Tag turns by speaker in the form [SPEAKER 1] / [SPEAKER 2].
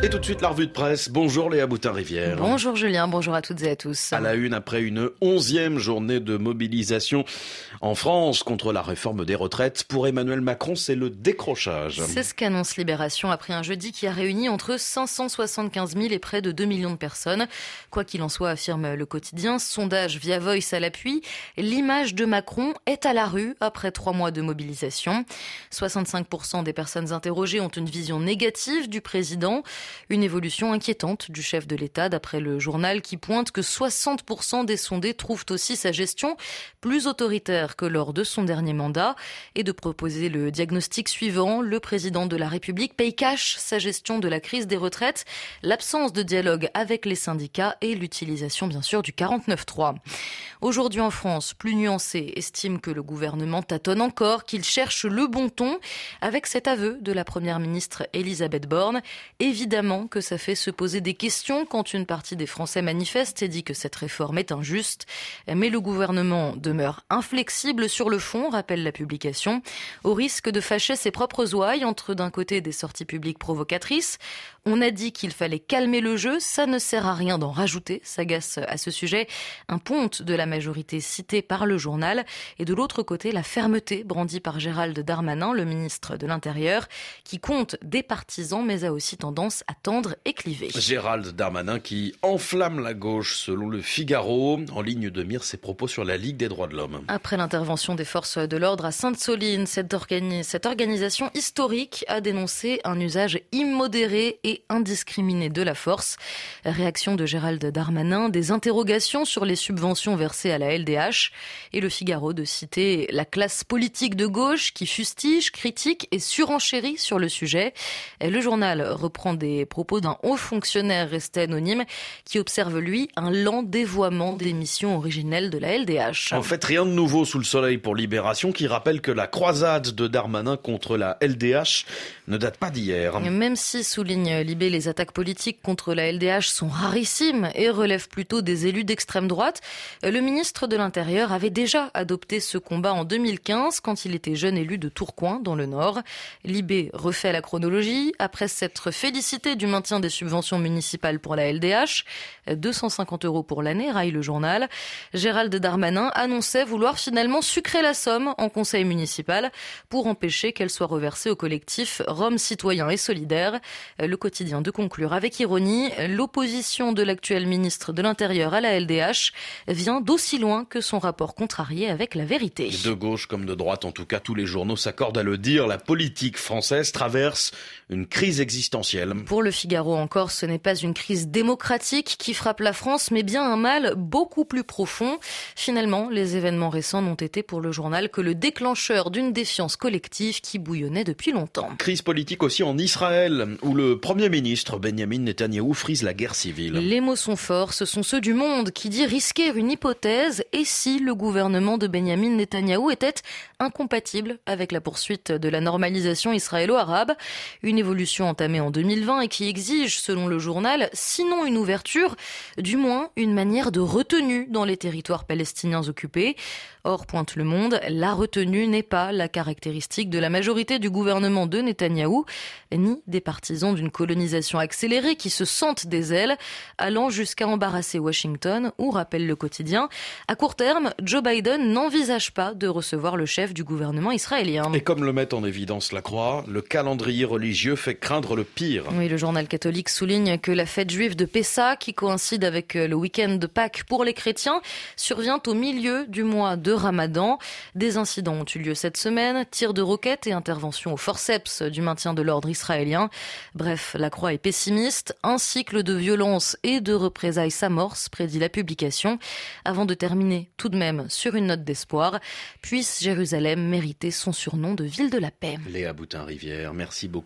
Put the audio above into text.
[SPEAKER 1] Et tout de suite, la revue de presse. Bonjour Léa Boutin-Rivière.
[SPEAKER 2] Bonjour Julien, bonjour à toutes et à tous.
[SPEAKER 1] À la une, après une onzième journée de mobilisation en France contre la réforme des retraites, pour Emmanuel Macron, c'est le décrochage.
[SPEAKER 2] C'est ce qu'annonce Libération après un jeudi qui a réuni entre 575 000 et près de 2 millions de personnes. Quoi qu'il en soit, affirme le quotidien, sondage via Voice à l'appui, l'image de Macron est à la rue après trois mois de mobilisation. 65% des personnes interrogées ont une vision négative du président. Une évolution inquiétante du chef de l'État, d'après le journal qui pointe que 60% des sondés trouvent aussi sa gestion plus autoritaire que lors de son dernier mandat et de proposer le diagnostic suivant. Le président de la République paye cash sa gestion de la crise des retraites, l'absence de dialogue avec les syndicats et l'utilisation bien sûr du 49.3. Aujourd'hui en France, plus nuancé, estime que le gouvernement tâtonne encore, qu'il cherche le bon ton avec cet aveu de la première ministre Elisabeth Borne. Que ça fait se poser des questions quand une partie des Français manifeste et dit que cette réforme est injuste. Mais le gouvernement demeure inflexible sur le fond, rappelle la publication, au risque de fâcher ses propres ouailles entre d'un côté des sorties publiques provocatrices. On a dit qu'il fallait calmer le jeu, ça ne sert à rien d'en rajouter, s'agace à ce sujet un ponte de la majorité cité par le journal, et de l'autre côté la fermeté brandie par Gérald Darmanin, le ministre de l'Intérieur, qui compte des partisans mais a aussi tendance attendre et cliver.
[SPEAKER 1] Gérald Darmanin qui enflamme la gauche selon le Figaro, en ligne de mire ses propos sur la Ligue des droits de l'homme.
[SPEAKER 2] Après l'intervention des forces de l'ordre à Sainte-Soline, cette, cette organisation historique a dénoncé un usage immodéré et indiscriminé de la force. Réaction de Gérald Darmanin, des interrogations sur les subventions versées à la LDH et le Figaro de citer la classe politique de gauche qui fustige, critique et surenchérit sur le sujet. Le journal reprend des propos d'un haut fonctionnaire resté anonyme qui observe, lui, un lent dévoiement des missions originelles de la LDH.
[SPEAKER 1] En fait, rien de nouveau sous le soleil pour Libération qui rappelle que la croisade de Darmanin contre la LDH ne date pas d'hier.
[SPEAKER 2] Même si, souligne Libé, les attaques politiques contre la LDH sont rarissimes et relèvent plutôt des élus d'extrême droite, le ministre de l'Intérieur avait déjà adopté ce combat en 2015 quand il était jeune élu de Tourcoing dans le Nord. Libé refait la chronologie. Après s'être félicité du maintien des subventions municipales pour la LDH, 250 euros pour l'année, raille le journal. Gérald Darmanin annonçait vouloir finalement sucrer la somme en conseil municipal pour empêcher qu'elle soit reversée au collectif Rome citoyen et solidaire. Le quotidien de conclure avec ironie, l'opposition de l'actuel ministre de l'Intérieur à la LDH vient d'aussi loin que son rapport contrarié avec la vérité.
[SPEAKER 1] De gauche comme de droite, en tout cas, tous les journaux s'accordent à le dire, la politique française traverse une crise existentielle.
[SPEAKER 2] Le Figaro encore, ce n'est pas une crise démocratique qui frappe la France, mais bien un mal beaucoup plus profond. Finalement, les événements récents n'ont été pour le journal que le déclencheur d'une défiance collective qui bouillonnait depuis longtemps.
[SPEAKER 1] Crise politique aussi en Israël, où le Premier ministre Benjamin Netanyahou frise la guerre civile.
[SPEAKER 2] Les mots sont forts, ce sont ceux du monde qui dit risquer une hypothèse et si le gouvernement de Benjamin Netanyahou était incompatible avec la poursuite de la normalisation israélo-arabe, une évolution entamée en 2020 et qui exige, selon le journal, sinon une ouverture, du moins une manière de retenue dans les territoires palestiniens occupés. Or, pointe le monde, la retenue n'est pas la caractéristique de la majorité du gouvernement de Netanyahou, ni des partisans d'une colonisation accélérée qui se sentent des ailes, allant jusqu'à embarrasser Washington, ou rappelle le quotidien, à court terme, Joe Biden n'envisage pas de recevoir le chef du gouvernement israélien.
[SPEAKER 1] Et comme le met en évidence la Croix, le calendrier religieux fait craindre le pire.
[SPEAKER 2] Oui, le journal catholique souligne que la fête juive de Pessa, qui coïncide avec le week-end de Pâques pour les chrétiens, survient au milieu du mois de Ramadan. Des incidents ont eu lieu cette semaine, tirs de roquettes et interventions au forceps du maintien de l'ordre israélien. Bref, la Croix est pessimiste. Un cycle de violence et de représailles s'amorce, prédit la publication, avant de terminer tout de même sur une note d'espoir. Puisse Jérusalem mériter son surnom de ville de la paix.
[SPEAKER 1] Léa Boutin-Rivière, merci beaucoup.